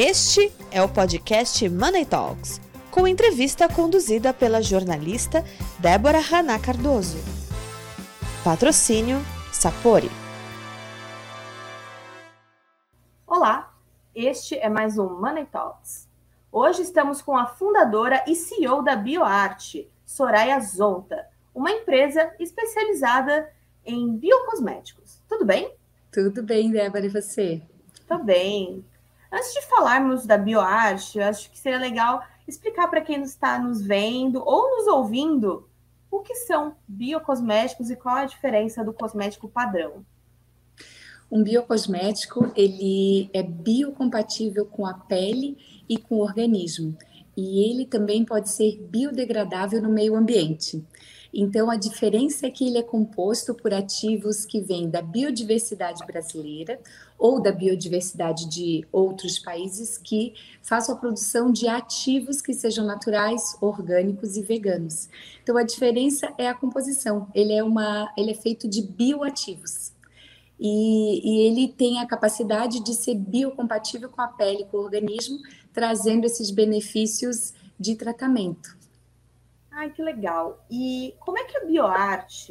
Este é o podcast Money Talks, com entrevista conduzida pela jornalista Débora Haná Cardoso. Patrocínio Sapori. Olá, este é mais um Money Talks. Hoje estamos com a fundadora e CEO da BioArt, Soraya Zonta, uma empresa especializada em biocosméticos. Tudo bem? Tudo bem, Débora, e você? Tudo bem. Antes de falarmos da bioarte, acho que seria legal explicar para quem está nos vendo ou nos ouvindo o que são biocosméticos e qual a diferença do cosmético padrão. Um biocosmético, ele é biocompatível com a pele e com o organismo. E ele também pode ser biodegradável no meio ambiente. Então, a diferença é que ele é composto por ativos que vêm da biodiversidade brasileira ou da biodiversidade de outros países que façam a produção de ativos que sejam naturais, orgânicos e veganos. Então, a diferença é a composição. Ele é, uma, ele é feito de bioativos. E, e ele tem a capacidade de ser biocompatível com a pele, com o organismo, trazendo esses benefícios de tratamento. Ai, que legal. E como é que a BioArt,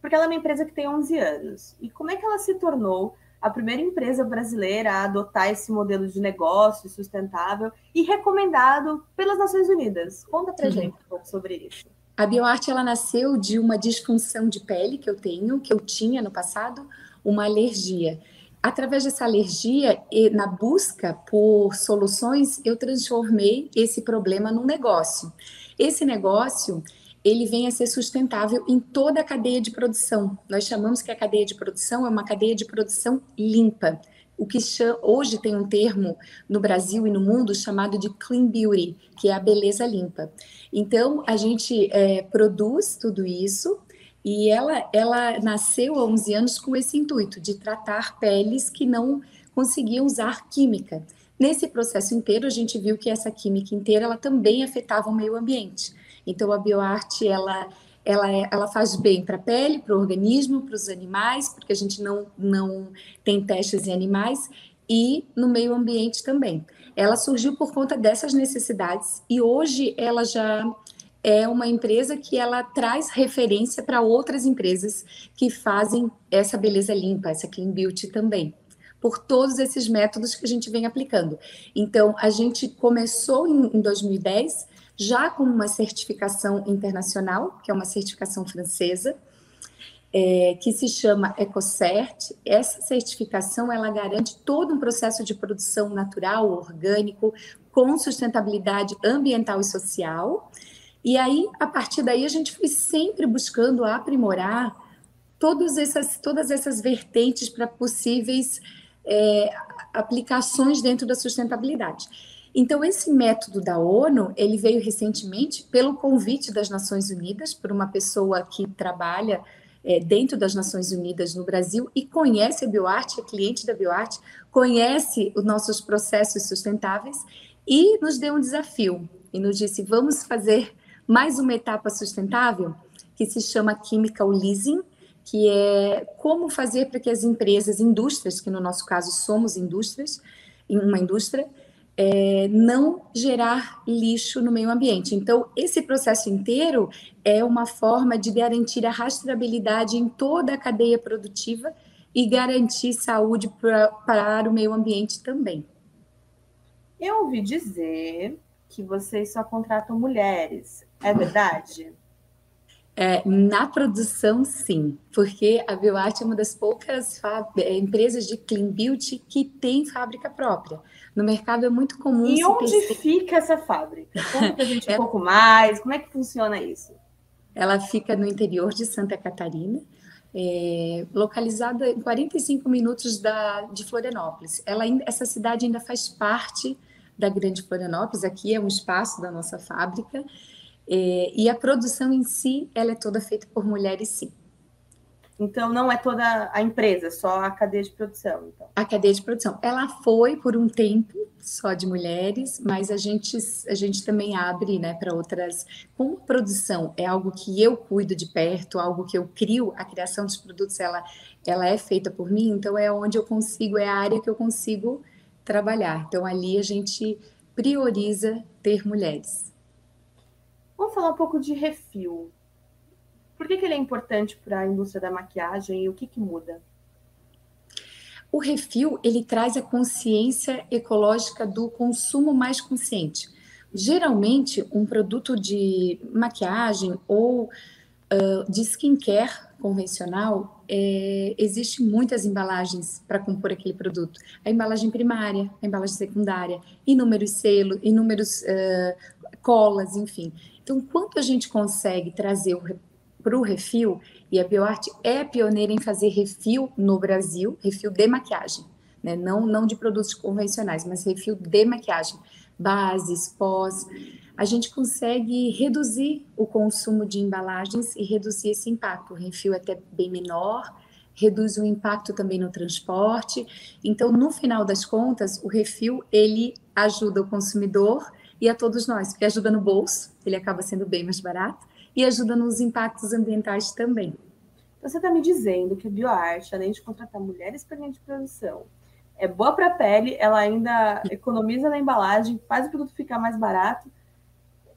porque ela é uma empresa que tem 11 anos, e como é que ela se tornou a primeira empresa brasileira a adotar esse modelo de negócio sustentável e recomendado pelas Nações Unidas? Conta pra uhum. gente um pouco sobre isso. A BioArt ela nasceu de uma disfunção de pele que eu tenho, que eu tinha no passado, uma alergia. Através dessa alergia e na busca por soluções, eu transformei esse problema num negócio. Esse negócio, ele vem a ser sustentável em toda a cadeia de produção. Nós chamamos que a cadeia de produção é uma cadeia de produção limpa. O que hoje tem um termo no Brasil e no mundo chamado de clean beauty, que é a beleza limpa. Então, a gente é, produz tudo isso e ela, ela nasceu há 11 anos com esse intuito de tratar peles que não conseguiam usar química. Nesse processo inteiro, a gente viu que essa química inteira ela também afetava o meio ambiente. Então, a bioarte ela, ela, é, ela faz bem para a pele, para o organismo, para os animais, porque a gente não, não tem testes em animais, e no meio ambiente também. Ela surgiu por conta dessas necessidades e hoje ela já é uma empresa que ela traz referência para outras empresas que fazem essa beleza limpa, essa clean beauty também por todos esses métodos que a gente vem aplicando. Então, a gente começou em, em 2010 já com uma certificação internacional, que é uma certificação francesa, é, que se chama EcoCert. Essa certificação ela garante todo um processo de produção natural, orgânico, com sustentabilidade ambiental e social. E aí, a partir daí, a gente foi sempre buscando aprimorar todas essas, todas essas vertentes para possíveis é, aplicações dentro da sustentabilidade. Então, esse método da ONU, ele veio recentemente pelo convite das Nações Unidas, por uma pessoa que trabalha é, dentro das Nações Unidas no Brasil e conhece a BioArt, é cliente da BioArt, conhece os nossos processos sustentáveis e nos deu um desafio e nos disse, vamos fazer mais uma etapa sustentável que se chama Chemical Leasing, que é como fazer para que as empresas, indústrias, que no nosso caso somos indústrias, uma indústria, é, não gerar lixo no meio ambiente. Então, esse processo inteiro é uma forma de garantir a rastreabilidade em toda a cadeia produtiva e garantir saúde para o meio ambiente também. Eu ouvi dizer que vocês só contratam mulheres. É verdade? É, na produção, sim, porque a BioArt é uma das poucas é, empresas de clean beauty que tem fábrica própria. No mercado é muito comum. E onde pensar... fica essa fábrica? Conta a gente um é... pouco mais, como é que funciona isso? Ela fica no interior de Santa Catarina, é, localizada em 45 minutos da, de Florianópolis. Ela, essa cidade ainda faz parte da Grande Florianópolis, aqui é um espaço da nossa fábrica, é, e a produção em si, ela é toda feita por mulheres, sim. Então, não é toda a empresa, só a cadeia de produção. Então. A cadeia de produção. Ela foi por um tempo só de mulheres, mas a gente, a gente também abre né, para outras. Como produção é algo que eu cuido de perto, algo que eu crio, a criação dos produtos ela, ela é feita por mim, então é onde eu consigo, é a área que eu consigo trabalhar. Então, ali a gente prioriza ter mulheres. Vamos falar um pouco de refil. Por que, que ele é importante para a indústria da maquiagem e o que, que muda? O refil ele traz a consciência ecológica do consumo mais consciente. Geralmente, um produto de maquiagem ou uh, de skincare convencional, é, existe muitas embalagens para compor aquele produto. A embalagem primária, a embalagem secundária, inúmeros selos, inúmeros uh, colas, enfim. Então, quanto a gente consegue trazer para o refil, e a BioArt é pioneira em fazer refil no Brasil, refil de maquiagem, né? não, não de produtos convencionais, mas refil de maquiagem, bases, pós, a gente consegue reduzir o consumo de embalagens e reduzir esse impacto. O refil é até bem menor, reduz o impacto também no transporte. Então, no final das contas, o refil ele ajuda o consumidor e a todos nós, porque ajuda no bolso, ele acaba sendo bem mais barato, e ajuda nos impactos ambientais também. Então, você está me dizendo que a bioarte, além de contratar mulheres para linha de produção, é boa para a pele, ela ainda economiza na embalagem, faz o produto ficar mais barato.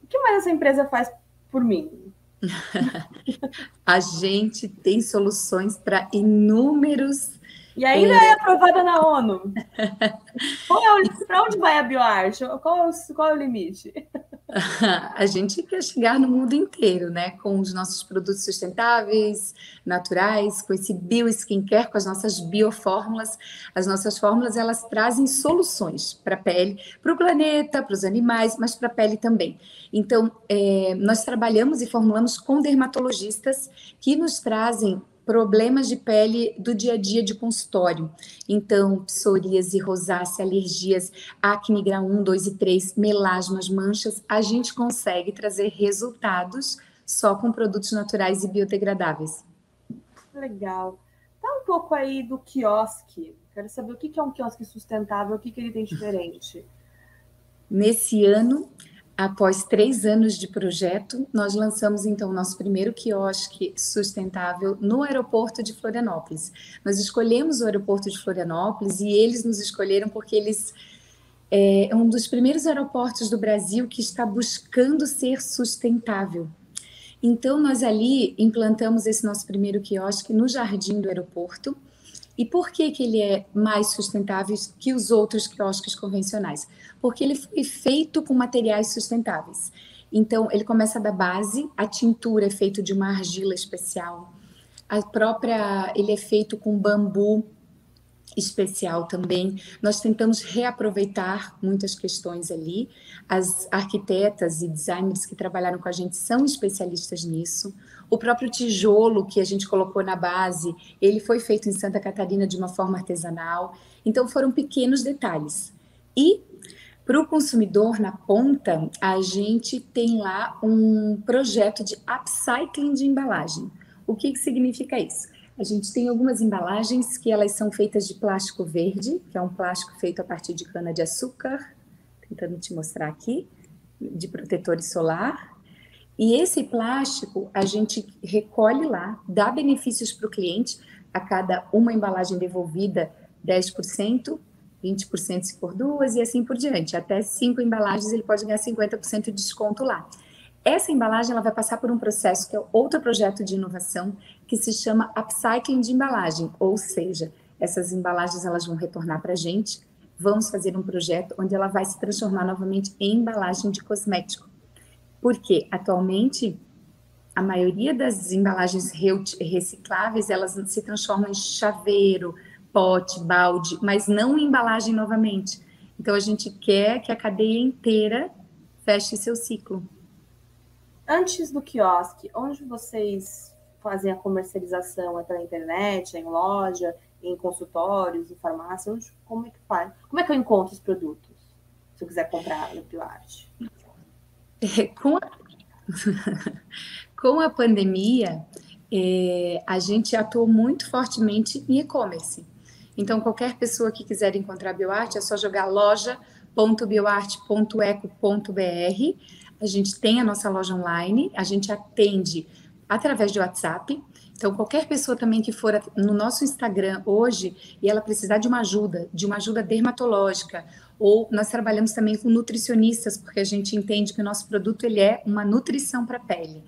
O que mais essa empresa faz por mim? a gente tem soluções para inúmeros e ainda é, aprovada na ONU. É Para onde vai a bioarte? Qual, é qual é o limite? a gente quer chegar no mundo inteiro, né? Com os nossos produtos sustentáveis, naturais, com esse bio skincare, com as nossas biofórmulas. As nossas fórmulas, elas trazem soluções para a pele, para o planeta, para os animais, mas para a pele também. Então, é, nós trabalhamos e formulamos com dermatologistas que nos trazem problemas de pele do dia a dia de consultório. Então, psoríase, rosácea, alergias, acne grau 1, 2 e 3, melasmas, manchas, a gente consegue trazer resultados só com produtos naturais e biodegradáveis. Legal. Tá um pouco aí do quiosque. Quero saber o que é um quiosque sustentável, o que ele tem diferente. Nesse ano, Após três anos de projeto, nós lançamos então o nosso primeiro quiosque sustentável no aeroporto de Florianópolis. Nós escolhemos o aeroporto de Florianópolis e eles nos escolheram porque eles é, é um dos primeiros aeroportos do Brasil que está buscando ser sustentável. Então, nós ali implantamos esse nosso primeiro quiosque no jardim do aeroporto. E por que, que ele é mais sustentável que os outros quiosques convencionais? porque ele foi feito com materiais sustentáveis. Então, ele começa da base, a tintura é feita de uma argila especial, a própria, ele é feito com bambu especial também. Nós tentamos reaproveitar muitas questões ali. As arquitetas e designers que trabalharam com a gente são especialistas nisso. O próprio tijolo que a gente colocou na base, ele foi feito em Santa Catarina de uma forma artesanal. Então foram pequenos detalhes. E para o consumidor, na ponta, a gente tem lá um projeto de upcycling de embalagem. O que, que significa isso? A gente tem algumas embalagens que elas são feitas de plástico verde, que é um plástico feito a partir de cana-de-açúcar, tentando te mostrar aqui, de protetores solar. E esse plástico a gente recolhe lá, dá benefícios para o cliente, a cada uma embalagem devolvida, 10%, 20% se for duas e assim por diante. Até cinco embalagens ele pode ganhar 50% de desconto lá. Essa embalagem ela vai passar por um processo que é outro projeto de inovação que se chama upcycling de embalagem, ou seja, essas embalagens elas vão retornar para a gente. Vamos fazer um projeto onde ela vai se transformar novamente em embalagem de cosmético. Porque atualmente a maioria das embalagens recicláveis elas se transformam em chaveiro, pote, balde, mas não embalagem novamente. Então a gente quer que a cadeia inteira feche seu ciclo. Antes do quiosque, onde vocês fazem a comercialização? É pela internet, é em loja, em consultórios, em farmácia? Onde, como é que faz? Como é que eu encontro os produtos? Se eu quiser comprar no Pilates? É, com, a... com a pandemia, é, a gente atuou muito fortemente em e-commerce. Então, qualquer pessoa que quiser encontrar a BioArt é só jogar loja.bioarte.eco.br. A gente tem a nossa loja online, a gente atende através de WhatsApp. Então, qualquer pessoa também que for no nosso Instagram hoje e ela precisar de uma ajuda, de uma ajuda dermatológica, ou nós trabalhamos também com nutricionistas, porque a gente entende que o nosso produto ele é uma nutrição para a pele.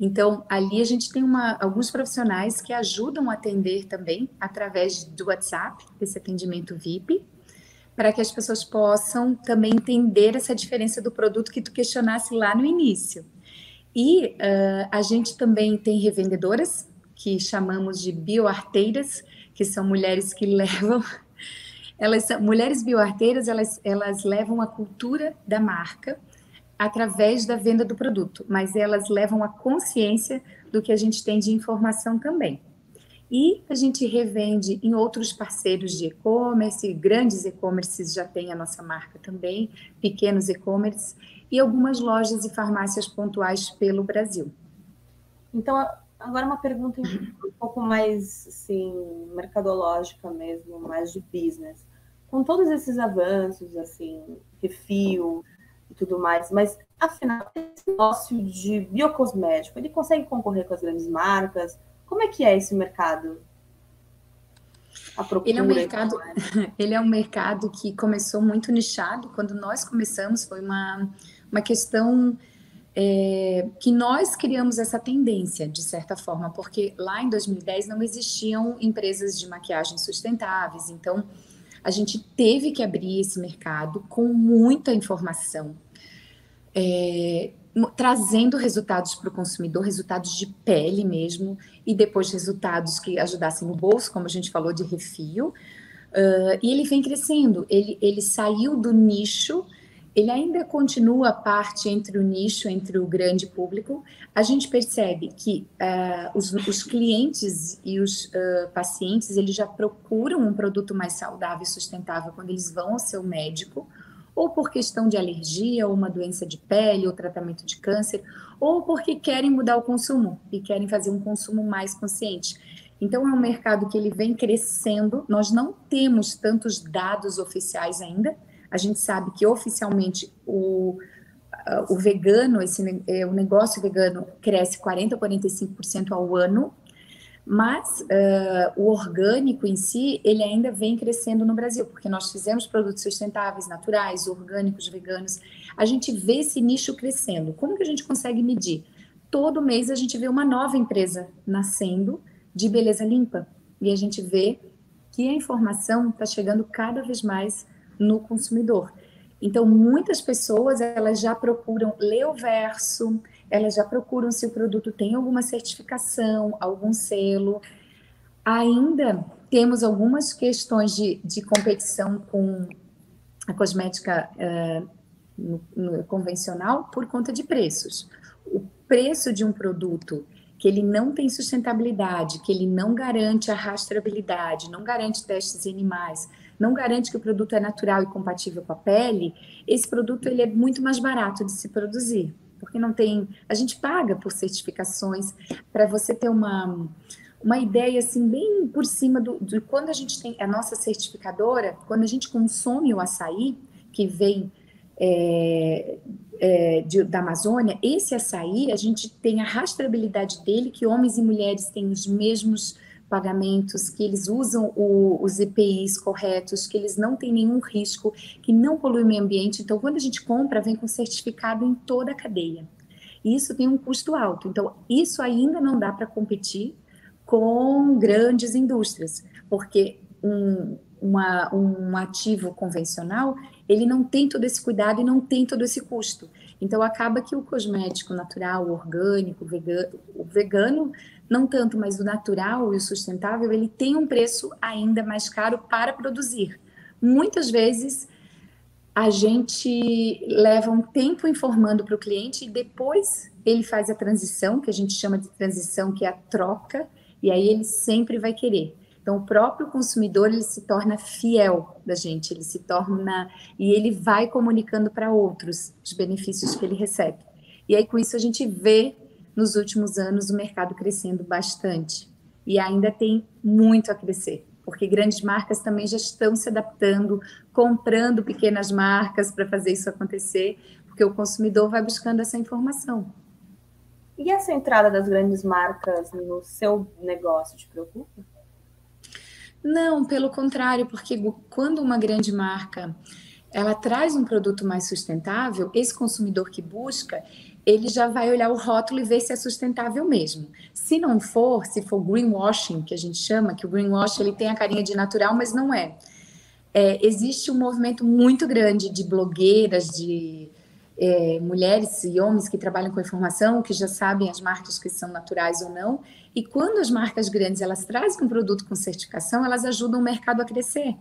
Então, ali a gente tem uma, alguns profissionais que ajudam a atender também através do WhatsApp, desse atendimento VIP, para que as pessoas possam também entender essa diferença do produto que tu questionasse lá no início. E uh, a gente também tem revendedoras, que chamamos de bioarteiras, que são mulheres que levam. Elas são, mulheres bioarteiras, elas, elas levam a cultura da marca através da venda do produto, mas elas levam a consciência do que a gente tem de informação também. E a gente revende em outros parceiros de e-commerce, grandes e-commerces já têm a nossa marca também, pequenos e-commerce e algumas lojas e farmácias pontuais pelo Brasil. Então, agora uma pergunta um pouco mais assim, mercadológica mesmo, mais de business. Com todos esses avanços, assim, refil, e tudo mais, mas afinal, esse negócio de biocosmético, ele consegue concorrer com as grandes marcas? Como é que é esse mercado? ele é um mercado, ele é um mercado que começou muito nichado. Quando nós começamos, foi uma, uma questão é, que nós criamos essa tendência, de certa forma, porque lá em 2010 não existiam empresas de maquiagem sustentáveis, então a gente teve que abrir esse mercado com muita informação, é, trazendo resultados para o consumidor, resultados de pele mesmo, e depois resultados que ajudassem no bolso, como a gente falou, de refil. Uh, e ele vem crescendo, ele, ele saiu do nicho ele ainda continua parte entre o nicho, entre o grande público. A gente percebe que uh, os, os, clientes e os uh, pacientes eles já procuram um produto mais saudável e sustentável quando eles vão ao seu médico, ou por questão de alergia, ou uma doença de pele, ou tratamento de câncer, ou porque querem mudar o consumo e querem fazer um consumo mais consciente. Então é um mercado que ele vem crescendo. Nós não temos tantos dados oficiais ainda a gente sabe que oficialmente o, o vegano, esse, é, o negócio vegano cresce 40% a 45% ao ano, mas uh, o orgânico em si, ele ainda vem crescendo no Brasil, porque nós fizemos produtos sustentáveis, naturais, orgânicos, veganos. A gente vê esse nicho crescendo. Como que a gente consegue medir? Todo mês a gente vê uma nova empresa nascendo de beleza limpa. E a gente vê que a informação está chegando cada vez mais no consumidor. Então, muitas pessoas elas já procuram ler o verso, elas já procuram se o produto tem alguma certificação, algum selo. Ainda temos algumas questões de, de competição com a cosmética uh, no, no convencional por conta de preços. O preço de um produto que ele não tem sustentabilidade, que ele não garante a rastreabilidade, não garante testes em animais, não garante que o produto é natural e compatível com a pele, esse produto ele é muito mais barato de se produzir, porque não tem, a gente paga por certificações para você ter uma uma ideia assim bem por cima do, de quando a gente tem a nossa certificadora, quando a gente consome o açaí que vem é, é, de, da Amazônia, esse açaí a gente tem a rastreabilidade dele que homens e mulheres têm os mesmos pagamentos, que eles usam o, os EPIs corretos, que eles não têm nenhum risco, que não polui o meio ambiente. Então, quando a gente compra, vem com certificado em toda a cadeia. E isso tem um custo alto. Então, isso ainda não dá para competir com grandes indústrias, porque um, uma, um ativo convencional, ele não tem todo esse cuidado e não tem todo esse custo. Então, acaba que o cosmético natural, orgânico, vegano, o vegano não tanto, mas o natural e o sustentável, ele tem um preço ainda mais caro para produzir. Muitas vezes a gente leva um tempo informando para o cliente e depois ele faz a transição, que a gente chama de transição, que é a troca, e aí ele sempre vai querer. Então, o próprio consumidor ele se torna fiel da gente, ele se torna e ele vai comunicando para outros os benefícios que ele recebe. E aí, com isso, a gente vê nos últimos anos o mercado crescendo bastante e ainda tem muito a crescer, porque grandes marcas também já estão se adaptando, comprando pequenas marcas para fazer isso acontecer, porque o consumidor vai buscando essa informação. E essa entrada das grandes marcas no seu negócio te preocupa? Não, pelo contrário, porque quando uma grande marca ela traz um produto mais sustentável, esse consumidor que busca, ele já vai olhar o rótulo e ver se é sustentável mesmo. Se não for, se for greenwashing, que a gente chama, que o greenwashing ele tem a carinha de natural, mas não é. é existe um movimento muito grande de blogueiras, de é, mulheres e homens que trabalham com informação, que já sabem as marcas que são naturais ou não. E quando as marcas grandes elas trazem um produto com certificação, elas ajudam o mercado a crescer.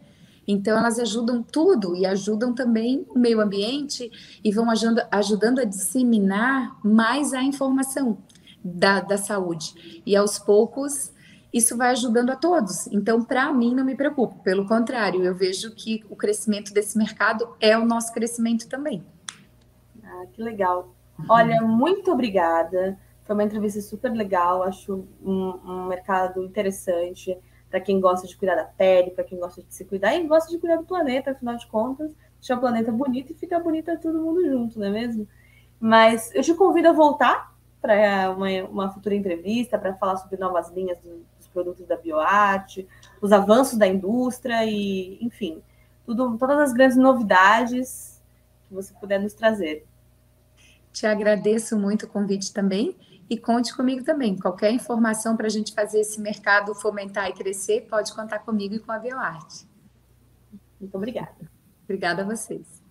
Então, elas ajudam tudo e ajudam também o meio ambiente e vão ajudando, ajudando a disseminar mais a informação da, da saúde. E aos poucos, isso vai ajudando a todos. Então, para mim, não me preocupo. Pelo contrário, eu vejo que o crescimento desse mercado é o nosso crescimento também. Ah, que legal. Olha, muito obrigada. Foi uma entrevista super legal. Acho um, um mercado interessante para quem gosta de cuidar da pele, para quem gosta de se cuidar e gosta de cuidar do planeta, afinal de contas, deixar o planeta bonito e ficar bonito todo mundo junto, não é mesmo? Mas eu te convido a voltar para uma, uma, futura entrevista para falar sobre novas linhas do, dos produtos da bioarte, os avanços da indústria e, enfim, tudo, todas as grandes novidades que você puder nos trazer. Te agradeço muito o convite também e conte comigo também. Qualquer informação para a gente fazer esse mercado fomentar e crescer, pode contar comigo e com a BioArte. Muito obrigada. Obrigada a vocês.